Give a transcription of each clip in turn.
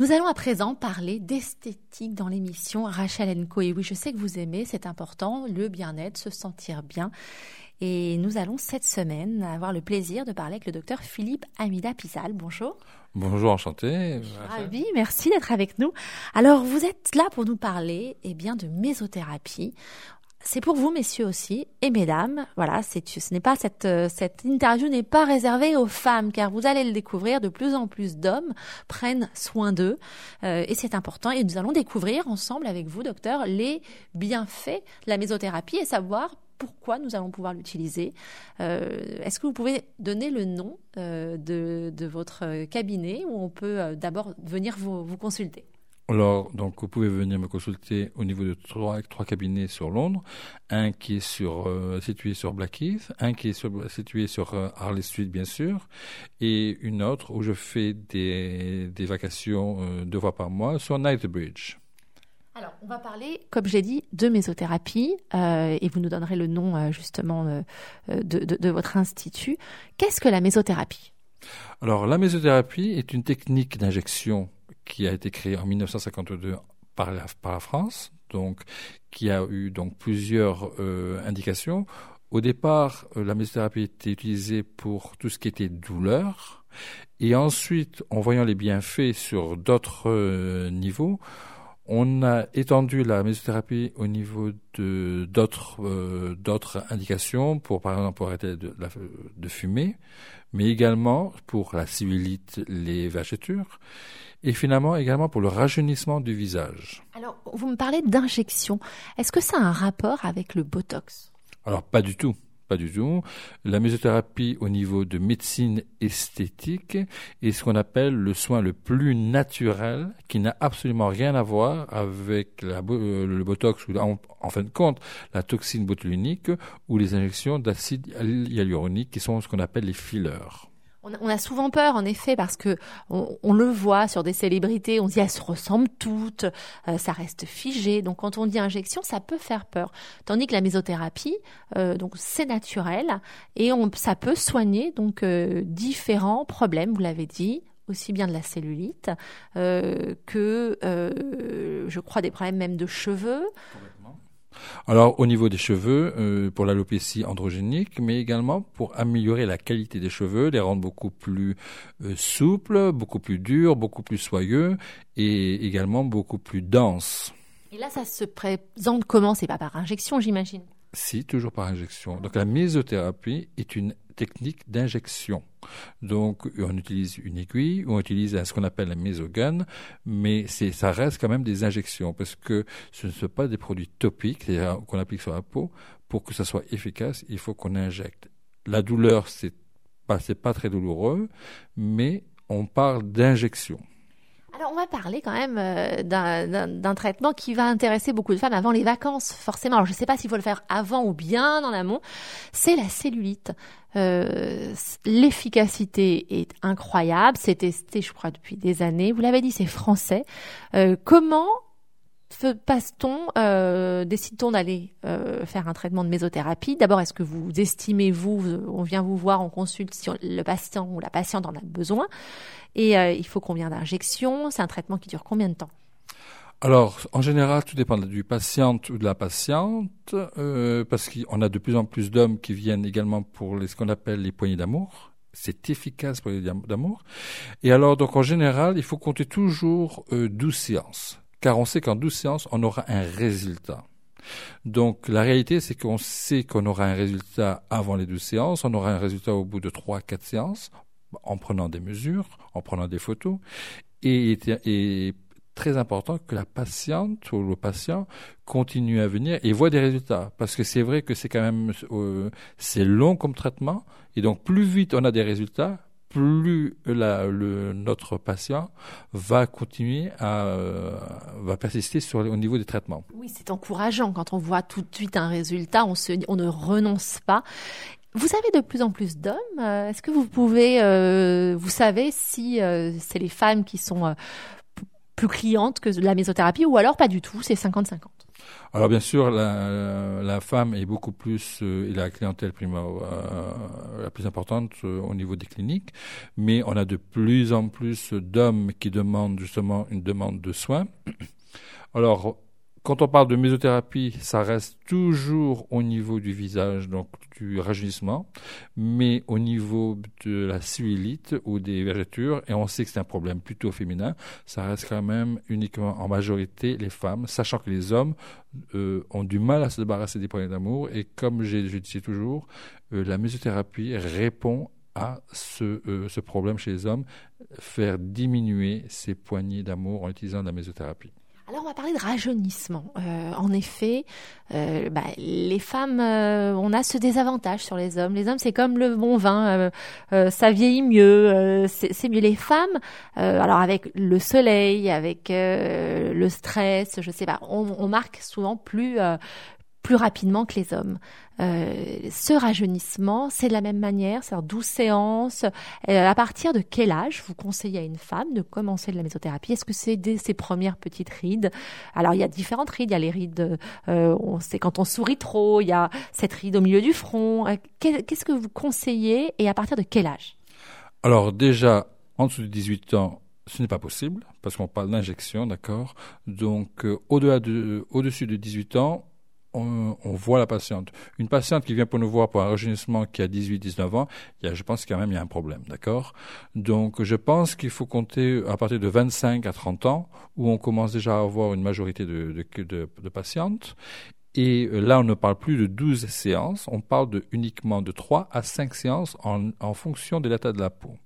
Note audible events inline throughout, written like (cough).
Nous allons à présent parler d'esthétique dans l'émission Rachel Enco. Et oui, je sais que vous aimez, c'est important, le bien-être, se sentir bien. Et nous allons cette semaine avoir le plaisir de parler avec le docteur Philippe Amida Pisal. Bonjour. Bonjour, enchanté. Ravi, merci d'être avec nous. Alors, vous êtes là pour nous parler, eh bien, de mésothérapie. C'est pour vous, messieurs aussi, et mesdames. Voilà, c'est, ce n'est pas cette, euh, cette interview n'est pas réservée aux femmes, car vous allez le découvrir, de plus en plus d'hommes prennent soin d'eux, euh, et c'est important. Et nous allons découvrir ensemble avec vous, docteur, les bienfaits de la mésothérapie et savoir pourquoi nous allons pouvoir l'utiliser. Euh, est-ce que vous pouvez donner le nom de, de, votre cabinet où on peut d'abord venir vous, vous consulter? Alors, donc, vous pouvez venir me consulter au niveau de trois, trois cabinets sur Londres. Un qui est sur, euh, situé sur Blackheath, un qui est situé sur euh, Harley Street, bien sûr, et une autre où je fais des, des vacations euh, deux fois par mois sur Knightsbridge. Alors, on va parler, comme j'ai dit, de mésothérapie, et vous nous donnerez le nom justement de, de, de votre institut. Qu'est-ce que la mésothérapie? Alors, la mésothérapie est une technique d'injection qui a été créé en 1952 par la, par France, donc qui a eu donc plusieurs euh, indications. Au départ, euh, la mésothérapie était utilisée pour tout ce qui était douleur, et ensuite, en voyant les bienfaits sur d'autres euh, niveaux, on a étendu la mésothérapie au niveau de d'autres d'autres indications pour par exemple pour arrêter de, de fumer, mais également pour la civilite, les vergetures et finalement également pour le rajeunissement du visage. Alors, vous me parlez d'injection. Est-ce que ça a un rapport avec le Botox? Alors, pas du tout. Du tout. La mésothérapie au niveau de médecine esthétique est ce qu'on appelle le soin le plus naturel qui n'a absolument rien à voir avec euh, le botox ou en, en, fin de compte la toxine botulinique ou les injections d'acide hyaluronique qui sont ce qu'on appelle les fillers. On a, souvent peur, en effet, parce que on, le voit sur des célébrités, on dit elles se ressemblent toutes, euh, ça reste figé. Donc quand on dit injection, ça peut faire peur. Tandis que la mésothérapie, euh, donc c'est naturel et on, ça peut soigner donc euh, différents problèmes. Vous l'avez dit, aussi bien de la cellulite que, je crois, des problèmes même de cheveux. Alors au niveau des cheveux, euh, pour l'alopécie androgénique, mais également pour améliorer la qualité des cheveux, les rendre beaucoup plus euh, souples, beaucoup plus durs, beaucoup plus soyeux et également beaucoup plus denses. Et là, ça se présente comment? C'est pas par injection, j'imagine Si, toujours par injection. Donc la mésothérapie est une technique d'injection. Donc, on utilise une aiguille, on utilise ce qu'on appelle un mésogun, mais ça reste quand même des injections parce que ce ne sont pas des produits topiques, qu'on applique sur la peau. Pour que ça soit efficace, il faut qu'on injecte. La douleur, c'est pas, pas très douloureux, mais on parle d'injection. Alors, on va parler quand même euh, d'un traitement qui va intéresser beaucoup de femmes avant les vacances, forcément. Alors, je ne sais pas s'il faut le faire avant ou bien en amont. C'est la cellulite. Euh, L'efficacité est incroyable. C'est testé, je crois, depuis des années. Vous l'avez dit, c'est français. Euh, comment passe-t-on, euh, décide-t-on d'aller euh, faire un traitement de mésothérapie? D'abord, est-ce que vous estimez, vous, on vient vous voir, on consulte si le patient ou la patiente en a besoin? Et euh, il faut combien d'injections? C'est un traitement qui dure combien de temps? Alors, en général, tout dépend du patient ou de la patiente, parce qu'on a de plus en plus d'hommes qui viennent également pour ce qu'on appelle les poignées d'amour. C'est efficace pour les d'amour. Et alors, donc, en général, il faut compter toujours euh, 12 séances car on sait qu'en 12 séances, on aura un résultat. Donc la réalité, c'est qu'on sait qu'on aura un résultat avant les 12 séances, on aura un résultat au bout de 3-4 séances, en prenant des mesures, en prenant des photos, et, est très important que la patiente ou le patient continue à venir et voit des résultats. Parce que c'est vrai que c'est quand même, euh, c'est long comme traitement, et donc plus vite on a des résultats, plus notre patient va continuer à euh, va persister sur au niveau des traitements. Oui, c'est encourageant quand on voit tout de suite un résultat, on ne renonce pas. Vous avez de plus en plus d'hommes. Euh, est-ce que vous pouvez, euh, vous savez si c'est les femmes qui sont plus cliente que la mésothérapie ou alors pas du tout, c'est 50-50 alors bien sûr, la, la, femme est beaucoup plus euh, et la clientèle prima, euh, la plus importante euh, au niveau des cliniques, mais on a de plus en plus d'hommes qui demandent justement une demande de soins. Alors quand on parle de mésothérapie, ça reste toujours au niveau du visage, donc du rajeunissement, mais au niveau de la cellulite ou des vergetures, et on sait que c'est un problème plutôt féminin, ça reste quand même uniquement en majorité les femmes, sachant que les hommes euh, ont du mal à se débarrasser des poignées d'amour, et comme je disais toujours, euh, la mésothérapie répond à ce, euh, ce problème chez les hommes, faire diminuer ces poignées d'amour en utilisant la mésothérapie. Alors on va parler de rajeunissement. Euh, en effet, euh, bah, les femmes, euh, on a ce désavantage sur les hommes. Les hommes, c'est comme le bon vin, ça vieillit mieux, c'est mieux. Les femmes, alors avec le soleil, avec le stress, je sais pas, on marque souvent plus plus rapidement que les hommes. Euh, ce rajeunissement, c'est de la même manière, c'est 12 séances. Euh, à partir de quel âge vous conseillez à une femme de commencer de la mésothérapie? Est-ce que c'est dès ses premières petites rides? Alors il y a différentes rides. Il y a les rides, euh, c'est quand on sourit trop. Il y a cette ride au milieu du front. Euh, qu'est-ce que vous conseillez et à partir de quel âge? Alors déjà, en dessous de 18 ans, ce n'est pas possible parce qu'on parle d'injection, d'accord? Donc au-delà de, au-dessus de 18 ans, on, voit la patiente. Une patiente qui vient pour nous voir pour un rajeunissement qui a 18-19 ans, il y a, je pense quand même il y a un problème, d'accord? Donc je pense qu'il faut compter à partir de 25 à 30 ans où on commence déjà à avoir une majorité de, de, de, patientes. Et là, on ne parle plus de 12 séances, on parle de, uniquement de 3 à 5 séances en, en fonction de l'état de la peau.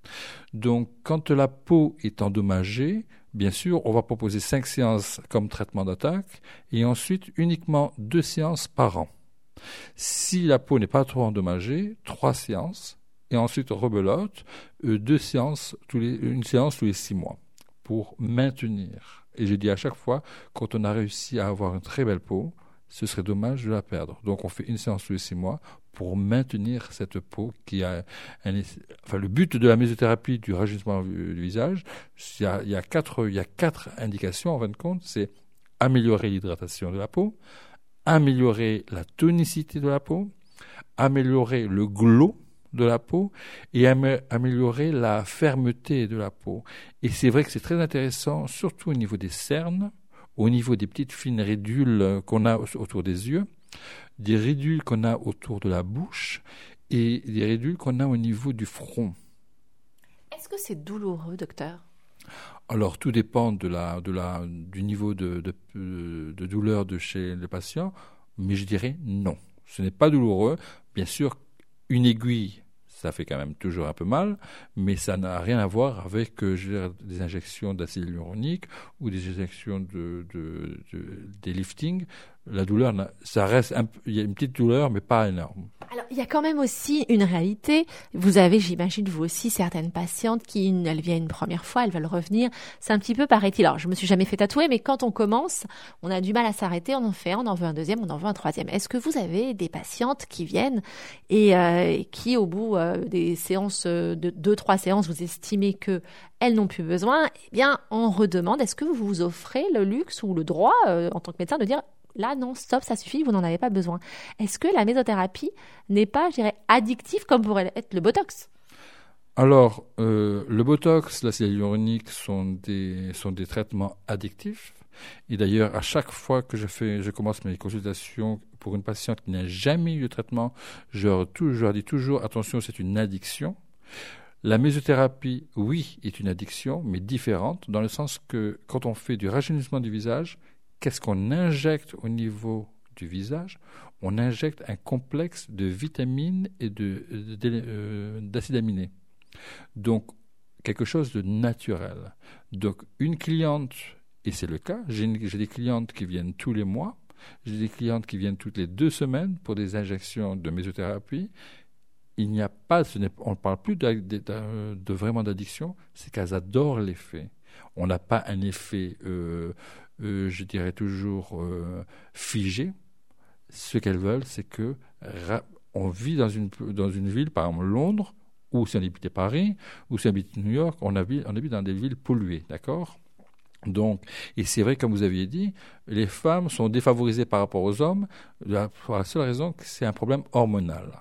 Donc, quand la peau est endommagée, Bien sûr, on va proposer cinq séances comme traitement d'attaque et ensuite uniquement deux séances par an. Si la peau n'est pas trop endommagée, trois séances et ensuite rebelote, euh, deux séances, tous les, une séance tous les six mois pour maintenir. Et j'ai dit à chaque fois, quand on a réussi à avoir une très belle peau, ce serait dommage de la perdre. Donc on fait une séance tous les six mois pour maintenir cette peau qui a enfin le but de la mésothérapie du rajeunissement du visage, il y a, il y a quatre il y a quatre indications en fin de compte, c'est améliorer l'hydratation de la peau, améliorer la tonicité de la peau, améliorer le glow de la peau et améliorer la fermeté de la peau. Et c'est vrai que c'est très intéressant, surtout au niveau des cernes, au niveau des petites fines ridules qu'on a autour des yeux, des ridules qu'on a autour de la bouche et des ridules qu'on a au niveau du front. Est-ce que c'est douloureux, docteur? Alors, tout dépend de la, de la, du niveau de, de, de, douleur de chez le patient, mais je dirais non. Ce n'est pas douloureux. Bien sûr, une aiguille ça fait quand même toujours un peu mal, mais ça n'a rien à voir avec euh, des injections d'acide hyaluronique ou des injections de, de, de, des liftings. La douleur, ça reste, il y a une petite douleur, mais pas énorme. Alors, il y a quand même aussi une réalité. Vous avez, j'imagine, vous aussi, certaines patientes qui, elles viennent une première fois, elles veulent revenir. C'est un petit peu pareil. Alors, je me suis jamais fait tatouer, mais quand on commence, on a du mal à s'arrêter. On en fait un, on en veut un deuxième, on en veut un troisième. Est-ce que vous avez des patientes qui viennent et euh, qui, au bout euh, des séances, euh, de deux, trois séances, vous estimez que elles n'ont plus besoin Eh bien, on redemande. Est-ce que vous vous offrez le luxe ou le droit, en tant que médecin, de dire là, non, stop, ça suffit, vous n'en avez pas besoin. Est-ce que la mésothérapie n'est pas, je dirais, addictive comme pourrait être le Botox? Alors, euh, le Botox, la cellule hyaluronique sont des, sont des traitements addictifs. Et d'ailleurs, à chaque fois que je fais, je commence mes consultations pour une patiente qui n'a jamais eu de traitement, je leur dis toujours, attention, c'est une addiction. La mésothérapie, oui, est une addiction, mais différente, dans le sens que quand on fait du rajeunissement du visage, qu'est-ce qu'on injecte au niveau du visage? On injecte un complexe de vitamines et euh, d'acides aminés. Donc, quelque chose de naturel. Donc, une cliente, et c'est le cas, j'ai des clientes qui viennent tous les mois, j'ai des clientes qui viennent toutes les deux semaines pour des injections de mésothérapie. Il n'y a pas, on ne parle plus de, vraiment d'addiction, c'est qu'elles adorent l'effet. On n'a pas un effet euh, je dirais toujours, euh, figées. Ce qu'elles veulent, c'est que on vit dans une, dans une ville, par exemple Londres, ou si on habite Paris, ou si on habite New York, on habite, on habite dans des villes polluées, d'accord? Donc, et c'est vrai, comme vous aviez dit, les femmes sont défavorisées par rapport aux hommes pour la seule raison que c'est un problème hormonal.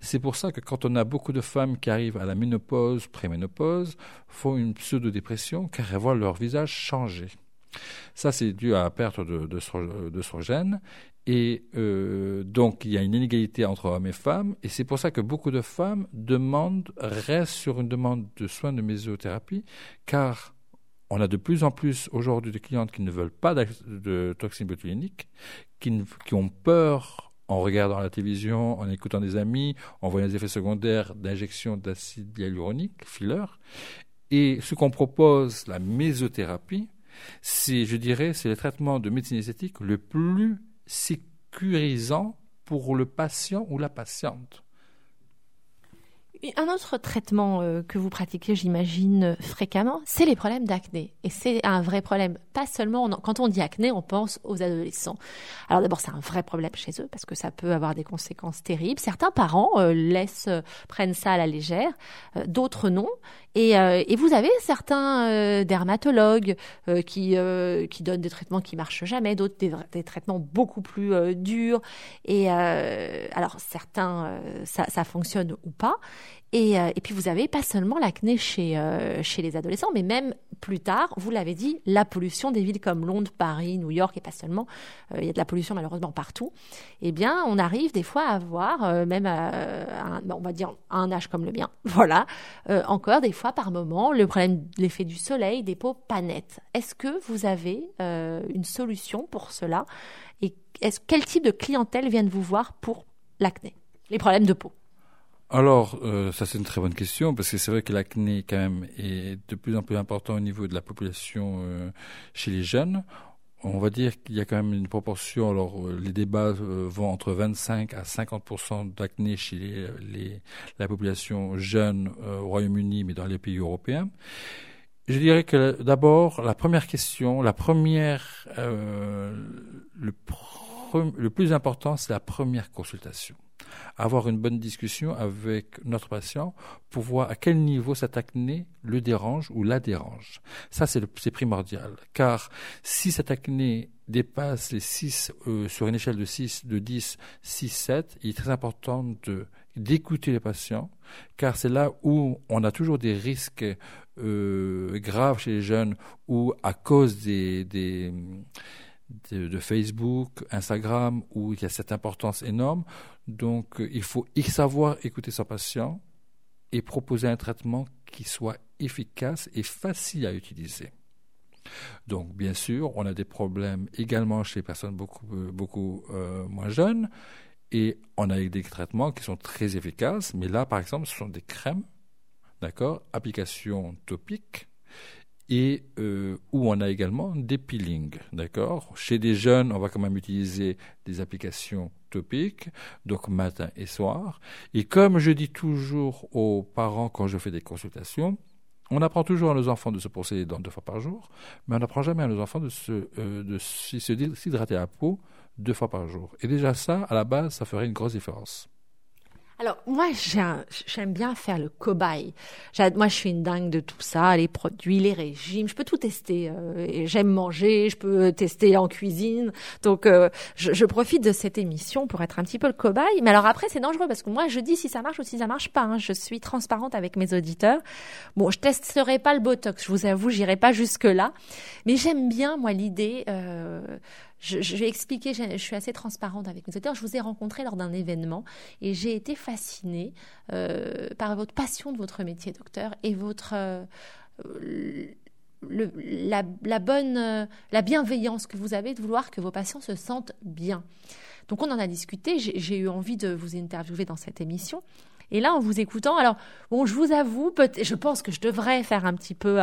C'est pour ça que quand on a beaucoup de femmes qui arrivent à la ménopause, préménopause, font une pseudo-dépression car elles voient leur visage changer. Ça, c'est dû à la perte d'œstrogène. Et euh, donc, il y a une inégalité entre hommes et femmes. Et c'est pour ça que beaucoup de femmes demandent, restent sur une demande de soins de mésothérapie, car on a de plus en plus aujourd'hui de clientes qui ne veulent pas de toxines botulinques, qui, qui ont peur en regardant la télévision, en écoutant des amis, en voyant des effets secondaires d'injection d'acide hyaluronique, filler. Et ce qu'on propose, la mésothérapie, c'est, je dirais, c'est le traitement de médecine esthétique le plus sécurisant pour le patient ou la patiente. Un autre traitement euh, que vous pratiquez, j'imagine, fréquemment, c'est les problèmes d'acné. Et c'est un vrai problème. Pas seulement, quand on dit acné, on pense aux adolescents. Alors d'abord, c'est un vrai problème chez eux parce que ça peut avoir des conséquences terribles. Certains parents euh, laissent, euh, prennent ça à la légère, d'autres non. Et, et, vous avez certains dermatologues qui, qui donnent des traitements qui marchent jamais, d'autres des, traitements beaucoup plus durs. Et alors certains, ça, ça fonctionne ou pas. Et, euh, et, puis vous avez pas seulement l'acné chez, euh, chez les adolescents, mais même plus tard, vous l'avez dit, la pollution des villes comme Londres, Paris, New York, et pas seulement, euh, il y a de la pollution malheureusement partout. Eh bien, on arrive des fois à voir, même à, on va dire à un âge comme le mien, (laughs) voilà, encore des fois par moment, le problème, l'effet du soleil, des peaux pas nettes. Est-ce que vous avez une solution pour cela? Et est quel type de clientèle viennent vous voir pour l'acné, les problèmes de peau alors, euh, ça c'est une très bonne question parce que c'est vrai que l'acné quand même est de plus en plus important au niveau de la population euh, chez les jeunes. On va dire qu'il y a quand même une proportion. Alors, euh, les débats vont entre 25 à 50 d'acné chez les, la population jeune au Royaume-Uni, mais dans les pays européens. Je dirais que d'abord, la première question, la première, le, le plus important, c'est la première consultation avoir une bonne discussion avec notre patient pour voir à quel niveau cette acné le dérange ou la dérange. Ça, c'est primordial. Car si cette acné dépasse les 6, euh, sur une échelle de 6, de 10, 6, 7, il est très important d'écouter les patients, car c'est là où on a toujours des risques euh, graves chez les jeunes, ou à cause des de, Facebook, Instagram, où il y a cette importance énorme. Donc, euh, il faut savoir écouter son patient et proposer un traitement qui soit efficace et facile à utiliser. Donc, bien sûr, on a des problèmes également chez les personnes beaucoup, euh, beaucoup euh, moins jeunes, et on a des traitements qui sont très efficaces, mais là, par exemple, ce sont des crèmes, d'accord, application topique, et euh, où on a également des peelings, d'accord? Chez des jeunes, on va quand même utiliser des applications topiques, donc matin et soir. Et comme je dis toujours aux parents quand je fais des consultations, on apprend toujours à nos enfants de se les dents deux fois par jour, mais on n'apprend jamais à nos enfants de se euh, de s'hydrater la peau deux fois par jour. Et déjà ça, à la base, ça ferait une grosse différence. Alors moi j'aime bien faire le cobaye. Moi je suis une dingue de tout ça, les produits, les régimes, je peux tout tester. Euh, j'aime manger, je peux tester en cuisine. Donc euh, je, profite de cette émission pour être un petit peu le cobaye. Mais alors après c'est dangereux parce que moi je dis si ça marche ou si ça marche pas. Hein. Je suis transparente avec mes auditeurs. Bon je testerai pas le botox, je vous avoue, j'irai pas jusque là. Mais j'aime bien moi l'idée. Euh, je, vais expliquer, je, suis assez transparente avec mes auditeurs. Je vous ai rencontré lors d'un événement et j'ai été fascinée euh, par votre passion de votre métier, docteur, et votre euh, la, bonne, euh, la bienveillance que vous avez de vouloir que vos patients se sentent bien. Donc on en a discuté. J'ai eu envie de vous interviewer dans cette émission. Et là, en vous écoutant, alors bon, je vous avoue, je pense que je devrais faire un petit peu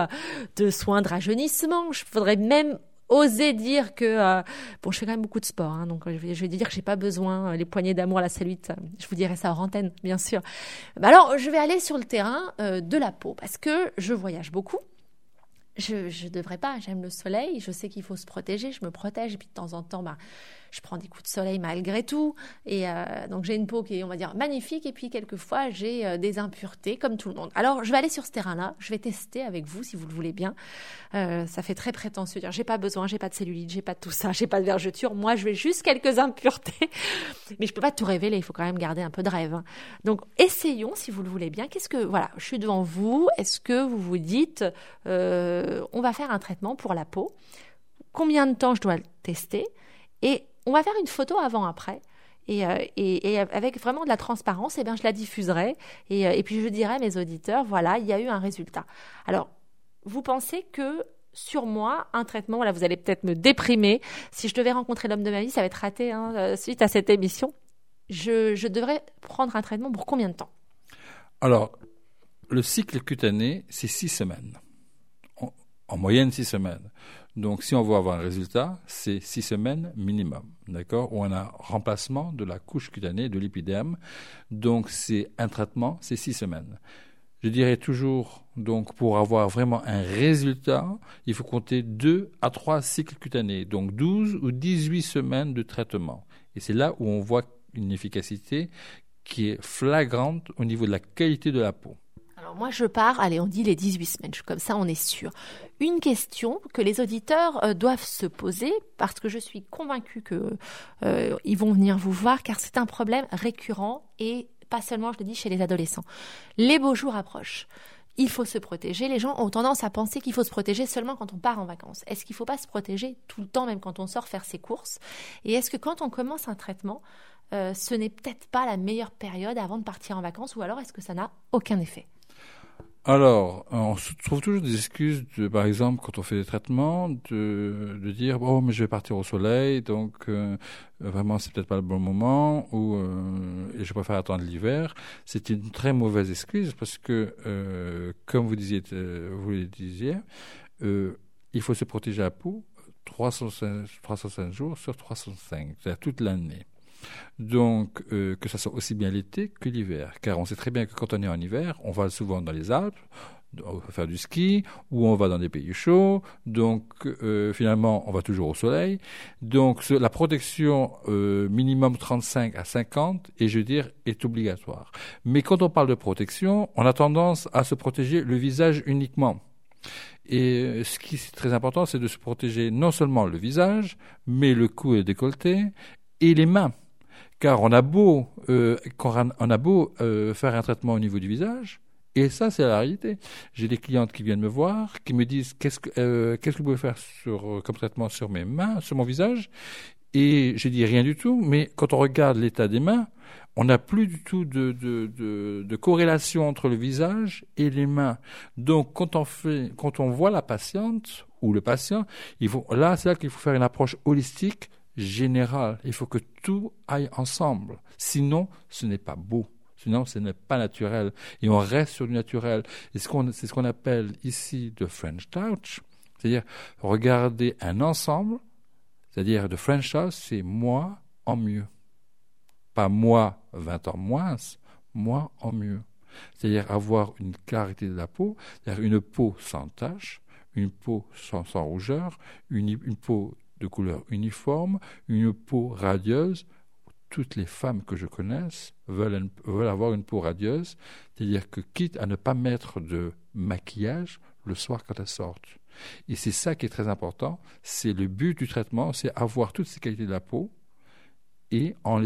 de soins de rajeunissement. Je faudrait même oser dire que euh, bon je fais quand même beaucoup de sport hein, donc je vais, je vais dire que j'ai pas besoin euh, les poignées d'amour la cellulite je vous dirai ça en antenne bien sûr. Bah alors je vais aller sur le terrain euh, de la peau parce que je voyage beaucoup. Je je devrais pas j'aime le soleil je sais qu'il faut se protéger je me protège et puis de temps en temps bah je prends des coups de soleil malgré tout. Et euh, donc j'ai une peau qui est, on va dire, magnifique. Et puis quelquefois, j'ai euh, des impuretés comme tout le monde. Alors je vais aller sur ce terrain-là. Je vais tester avec vous si vous le voulez bien. Euh, ça fait très prétentieux dire j'ai pas besoin, j'ai pas de cellulite, j'ai pas de tout ça, j'ai pas de vergeture. Moi, je vais juste quelques impuretés. (laughs) Mais je peux pas tout révéler. Il faut quand même garder un peu de rêve. Hein. Donc essayons si vous le voulez bien. Qu'est-ce que voilà, je suis devant vous. Est-ce que vous vous dites on va faire un traitement pour la peau? Combien de temps je dois le tester? Et on va faire une photo avant-après. Et, euh, avec vraiment de la transparence, eh bien, je la diffuserai et, euh, et, puis je dirai à mes auditeurs, voilà, il y a eu un résultat. Alors, vous pensez que sur moi, un traitement, là, vous allez peut-être me déprimer. Si je devais rencontrer l'homme de ma vie, ça va être raté hein, euh, suite à cette émission. Je, devrais prendre un traitement pour combien de temps? Alors, le cycle cutané, c'est six semaines. En moyenne, six semaines. Donc, si on veut avoir un résultat, c'est six semaines minimum, d'accord? Ou on a remplacement de la couche cutanée, de l'épiderme. Donc, c'est un traitement, c'est six semaines. Je dirais toujours, donc, pour avoir vraiment un résultat, il faut compter deux à trois cycles cutanés, donc 12 ou 18 semaines de traitement. Et c'est là où on voit une efficacité qui est flagrante au niveau de la qualité de la peau. Alors moi je pars, allez on dit les 18 semaines, comme ça on est sûr. Une question que les auditeurs euh, doivent se poser parce que je suis convaincue qu'ils euh, vont venir vous voir car c'est un problème récurrent et pas seulement je le dis chez les adolescents. Les beaux jours approchent. Il faut se protéger. Les gens ont tendance à penser qu'il faut se protéger seulement quand on part en vacances. Est-ce qu'il ne faut pas se protéger tout le temps, même quand on sort faire ses courses? Et est-ce que quand on commence un traitement, euh, ce n'est peut-être pas la meilleure période avant de partir en vacances ou alors est-ce que ça n'a aucun effet? Alors, on se trouve toujours des excuses, de, par exemple, quand on fait des traitements, de, de dire oh mais je vais partir au soleil, donc euh, vraiment c'est peut-être pas le bon moment, ou euh, je préfère attendre l'hiver. C'est une très mauvaise excuse parce que, euh, comme vous disiez, vous le disiez, il faut se protéger la peau 305, 305 jours sur 305, c'est-à-dire toute l'année. Donc, euh, que ce soit aussi bien l'été que l'hiver. Car on sait très bien que quand on est en hiver, on va souvent dans les Alpes, faire du ski, ou on va dans des pays chauds. Donc, euh, finalement, on va toujours au soleil. Donc, la protection euh, minimum 35 à 50, et je dire, est obligatoire. Mais quand on parle de protection, on a tendance à se protéger le visage uniquement. Et ce qui est très important, c'est de se protéger non seulement le visage, mais le cou et le décolleté, et les mains. Car on a beau, euh, a beau euh, faire un traitement au niveau du visage, et ça, c'est la réalité. J'ai des clientes qui viennent me voir, qui me disent qu'est-ce que, euh, qu'est-ce que vous pouvez faire sur, comme traitement sur mes mains, sur mon visage? Et je dis rien du tout, mais quand on regarde l'état des mains, on n'a plus du tout de, de, de, de, corrélation entre le visage et les mains. Donc, quand on fait, quand on voit la patiente ou le patient, il faut, là, c'est là qu'il faut faire une approche holistique général. Il faut que tout aille ensemble. Sinon, ce n'est pas beau. Sinon, ce n'est pas naturel. Et on reste sur du naturel. Et c'est ce qu'on appelle ici de French touch. C'est-à-dire regarder un ensemble. C'est-à-dire de French touch, c'est moi en mieux. Pas moi 20 ans moins, moi en mieux. C'est-à-dire avoir une clarité de la peau, c'est-à-dire une peau sans tache, une peau sans, rougeur, une peau de couleur uniforme, une peau radieuse. Toutes les femmes que je connaisse veulent, avoir une peau radieuse, c'est-à-dire que quitte à ne pas mettre de maquillage le soir quand elles sortent. Et c'est ça qui est très important, c'est le but du traitement, c'est avoir toutes ces qualités de la peau et en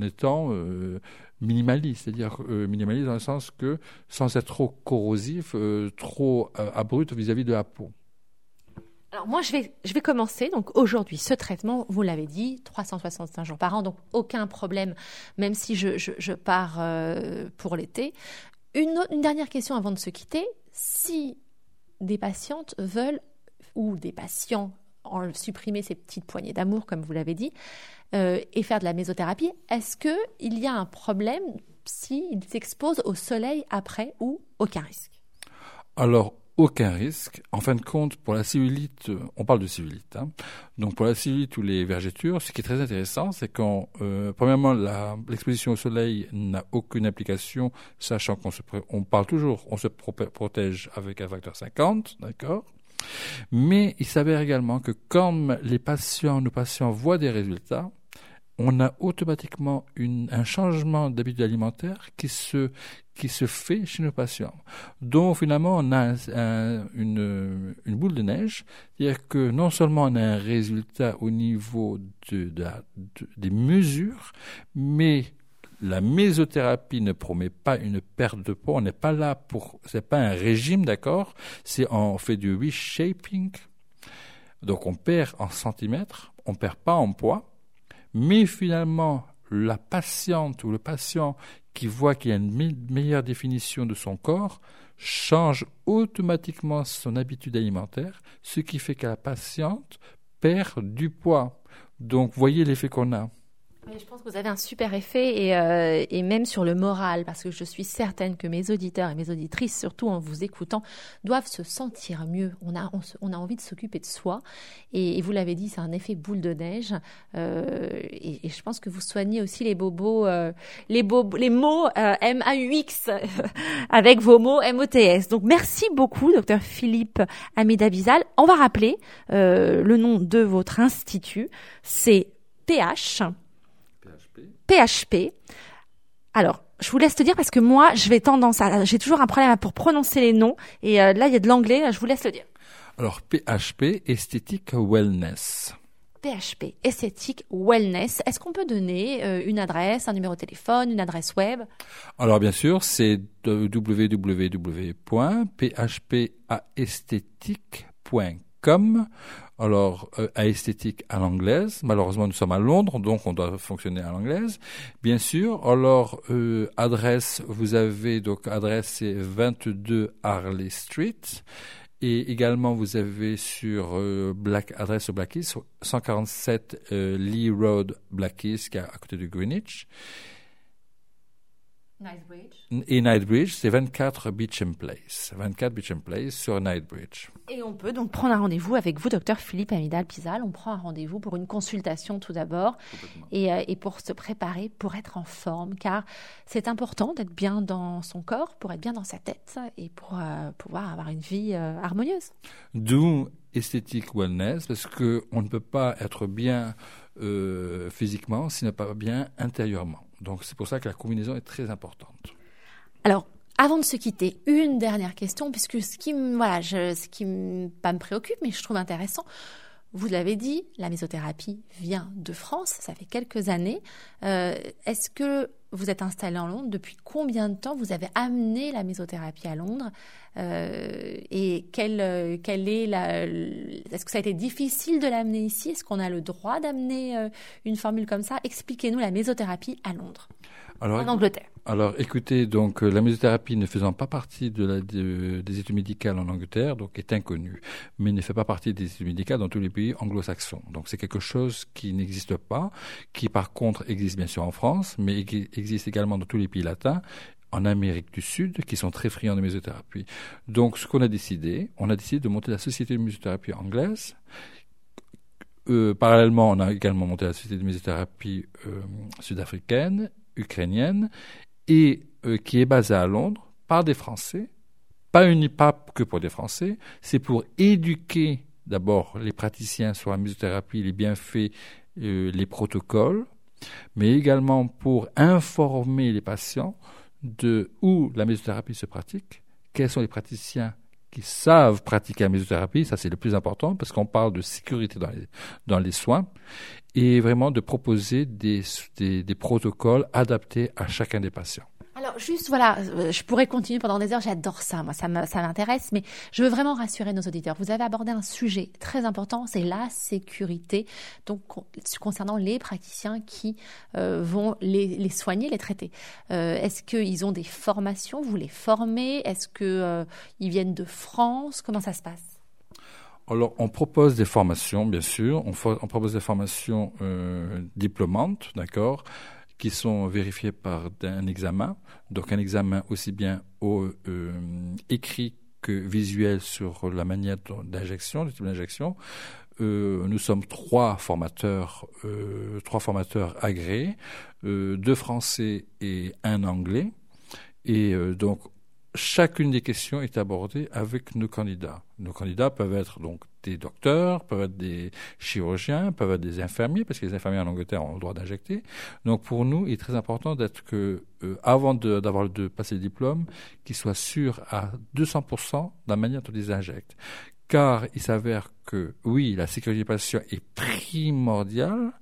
étant euh, minimaliste, c'est-à-dire euh, minimaliste dans le sens que sans être trop corrosif, euh, trop abrupt vis-à-vis de la peau. Alors moi, je vais, je vais commencer. Donc aujourd'hui, ce traitement, vous l'avez dit, 365 jours par an, donc aucun problème, même si je, je, pars euh, pour l'été. Une, dernière question avant de se quitter. Si des patientes veulent, ou des patients, en supprimer ces petites poignées d'amour, comme vous l'avez dit, euh, et faire de la mésothérapie, est-ce qu'il y a un problème s'ils s'exposent au soleil après ou aucun risque? Alors, aucun risque. En fin de compte, pour la cellulite, on parle de cellulite. Hein. Donc pour la cellulite ou les vergetures, ce qui est très intéressant, c'est quand, euh, premièrement, l'exposition au soleil n'a aucune application, sachant qu'on se, on parle toujours, on se protège avec un facteur 50, d'accord Mais il s'avère également que comme les patients, nos patients voient des résultats, on a automatiquement une, un changement d'habitude alimentaire qui se, qui se fait chez nos patients. Donc finalement, on a une, boule de neige, c'est-à-dire que non seulement on a un résultat au niveau de, de, des mesures, mais la mésothérapie ne promet pas une perte de poids. On n'est pas là pour, c'est pas un régime, d'accord? C'est on fait du reshaping. Donc on perd en centimètres, on perd pas en poids, mais finalement la patiente ou le patient qui voit qu'il y a une meilleure définition de son corps change automatiquement son habitude alimentaire, ce qui fait que la patiente perd du poids. Donc voyez l'effet qu'on a je pense que vous avez un super effet et, euh, et, même sur le moral, parce que je suis certaine que mes auditeurs et mes auditrices, surtout en vous écoutant, doivent se sentir mieux. On a, on, a envie de s'occuper de soi et, vous l'avez dit, c'est un effet boule de neige. Euh, et, je pense que vous soignez aussi les bobos, euh, les, bobos, les mots euh, M-A-U-X (laughs) avec vos mots M-O-T-S. Donc merci beaucoup, docteur Philippe Amidabizal. On va rappeler euh, le nom de votre institut, c'est PH PHP. Alors, je vous laisse te dire parce que moi, je vais tendance à, j'ai toujours un problème pour prononcer les noms et euh, là, il y a de l'anglais. Je vous laisse le dire. Alors, PHP, esthétique wellness. PHP, esthétique wellness. Est-ce qu'on peut donner euh, une adresse, un numéro de téléphone, une adresse web? Alors bien sûr, c'est www.phpaesthétique.com alors euh, esthétique à l'anglaise. Malheureusement, nous sommes à Londres, donc on doit fonctionner à l'anglaise. Bien sûr. Alors euh, adresse, vous avez donc adresse c'est 22 Harley Street. Et également, vous avez sur euh, Black, adresse au Blackheath, 147 Lee Road, Blackheath, qui est à côté de Greenwich. Et Knightsbridge, c'est 24 Beecham Place. 24 Beecham Place sur Knightsbridge. Et on peut donc prendre un rendez-vous avec vous, docteur Philippe Amidal Pizal. On prend un rendez-vous pour une consultation tout d'abord et, euh, et, pour se préparer, pour être en forme, car c'est important d'être bien dans son corps, pour être bien dans sa tête et pour euh, pouvoir avoir une vie euh, harmonieuse. D'où esthétique wellness, parce qu'on ne peut pas être bien physiquement s'il n'est pas bien intérieurement. Donc c'est pour ça que la combinaison est très importante. Alors, avant de se quitter, une dernière question, puisque ce qui, voilà, je, ce qui pas me préoccupe, mais je trouve intéressant, vous l'avez dit, la mésothérapie vient de France, ça fait quelques années. Euh, est-ce que vous êtes installé en Londres Depuis combien de temps vous avez amené la mésothérapie à Londres euh, Et quelle, quelle est la Est-ce que ça a été difficile de l'amener ici? Est-ce qu'on a le droit d'amener euh, une formule comme ça? Expliquez-nous la mésothérapie à Londres, en Angleterre. Alors, écoutez, donc euh, la mésothérapie ne faisant pas partie de la, des études médicales en Angleterre, donc est inconnue, mais ne fait pas partie des études médicales dans tous les pays anglo-saxons. Donc, c'est quelque chose qui n'existe pas, qui par contre existe bien sûr en France, mais qui existe également dans tous les pays latins en Amérique du Sud qui sont très friands de mésothérapie. Donc, ce qu'on a décidé, on a décidé de monter la société de mésothérapie anglaise. Euh, parallèlement, on a également monté la société de mésothérapie euh, sud-africaine, ukrainienne, et euh, qui est basé à Londres par des Français, pas une pas que pour des Français, c'est pour éduquer d'abord les praticiens sur la musicothérapie, les bienfaits, euh, les protocoles, mais également pour informer les patients de où la mésothérapie se pratique, quels sont les praticiens qui savent pratiquer la mésothérapie, ça c'est le plus important parce qu'on parle de sécurité dans les, soins, et vraiment de proposer des, des, protocoles adaptés à chacun des patients. Alors juste voilà, euh, je pourrais continuer pendant des heures, j'adore ça, moi ça m'intéresse, mais je veux vraiment rassurer nos auditeurs. Vous avez abordé un sujet très important, c'est la sécurité, donc concernant les praticiens qui euh, vont les, les, soigner, les traiter. Euh, Est-ce qu'ils ont des formations, vous les formez? Est-ce qu'ils viennent de France? Comment ça se passe? Alors, on propose des formations, bien sûr. On, propose des formations euh, diplômantes, d'accord qui sont vérifiés par un examen, donc un examen aussi bien euh, écrit que visuel sur la manière d'injection, le type d'injection. Euh, nous sommes trois formateurs, euh, trois formateurs agréés, deux français et un anglais. Et donc chacune des questions est abordée avec nos candidats. Nos candidats peuvent être donc des docteurs, peuvent être des chirurgiens, peuvent être des infirmiers, parce que les infirmiers en Angleterre ont le droit d'injecter. Donc pour nous, il est très important d'être que, euh, avant d'avoir de, passer le diplôme, qu'ils soient sûrs à 200% de la manière dont ils injectent. Car il s'avère que, oui, la sécurité des patients est primordiale,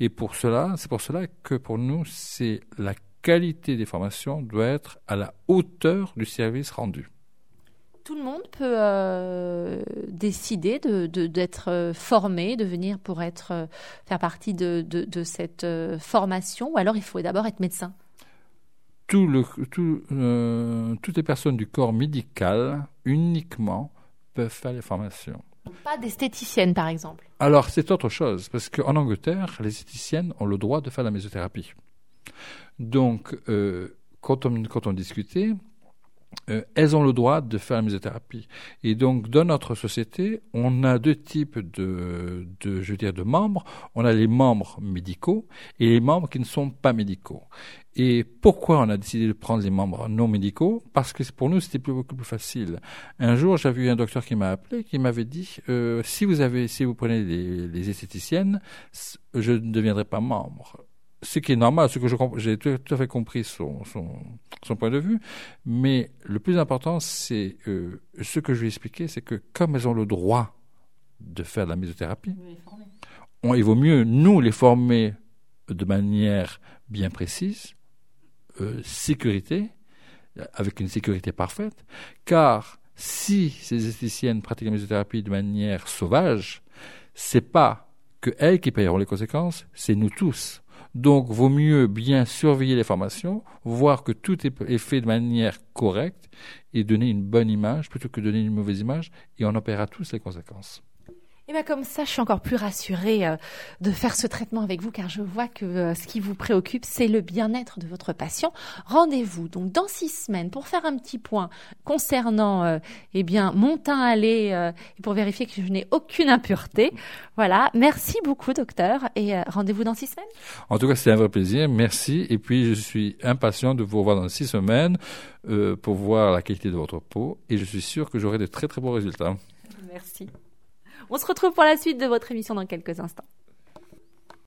et pour cela, c'est pour cela que pour nous, c'est la qualité des formations doit être à la hauteur du service rendu. Tout le monde peut euh, décider d'être de, euh, formé, de venir pour être euh, faire partie de, cette formation, ou alors il faut d'abord être médecin. Tout le, tout, toutes les personnes du corps médical uniquement peuvent faire les formations. Pas d'esthéticienne, par exemple. Alors, c'est autre chose, parce qu'en Angleterre, les esthéticiennes ont le droit de faire la mésothérapie. Donc, euh, quand, on, discutait, euh, elles ont le droit de faire la mésothérapie. Et donc, dans notre société, on a deux types de, je de membres. On a les membres médicaux et les membres qui ne sont pas médicaux. Et pourquoi on a décidé de prendre les membres non médicaux? Parce que pour nous, c'était beaucoup plus facile. Un jour, j'avais eu un docteur qui m'a appelé, qui m'avait dit euh, si vous avez, si vous prenez les esthéticiennes, je ne deviendrai pas membre ce qui est normal, ce que j'ai tout, à fait compris son, son, son, point de vue, mais le plus important, c'est euh, ce que je lui ai expliqué, c'est que comme elles ont le droit de faire de la mésothérapie, on, il vaut mieux nous les former de manière bien précise, euh, sécurité, avec une sécurité parfaite, car si ces esthéticiennes pratiquent la mésothérapie de manière sauvage, c'est pas que elles qui payeront les conséquences, c'est nous tous. Donc, vaut mieux bien surveiller les formations, voir que tout est fait de manière correcte et donner une bonne image plutôt que donner une mauvaise image et on en paiera tous les conséquences. Et bien comme ça, je suis encore plus rassurée euh, de faire ce traitement avec vous car je vois que euh, ce qui vous préoccupe, c'est le bien-être de votre patient. Rendez-vous donc dans six semaines pour faire un petit point concernant euh, eh bien mon teint allé et pour vérifier que je n'ai aucune impureté. Voilà. Merci beaucoup, docteur, et rendez-vous dans six semaines. En tout cas, c'est un vrai plaisir. Merci. Et puis, je suis impatient de vous revoir dans six semaines pour voir la qualité de votre peau et je suis sûr que j'aurai de très très bons résultats. Merci. On se retrouve pour la suite de votre émission dans quelques instants.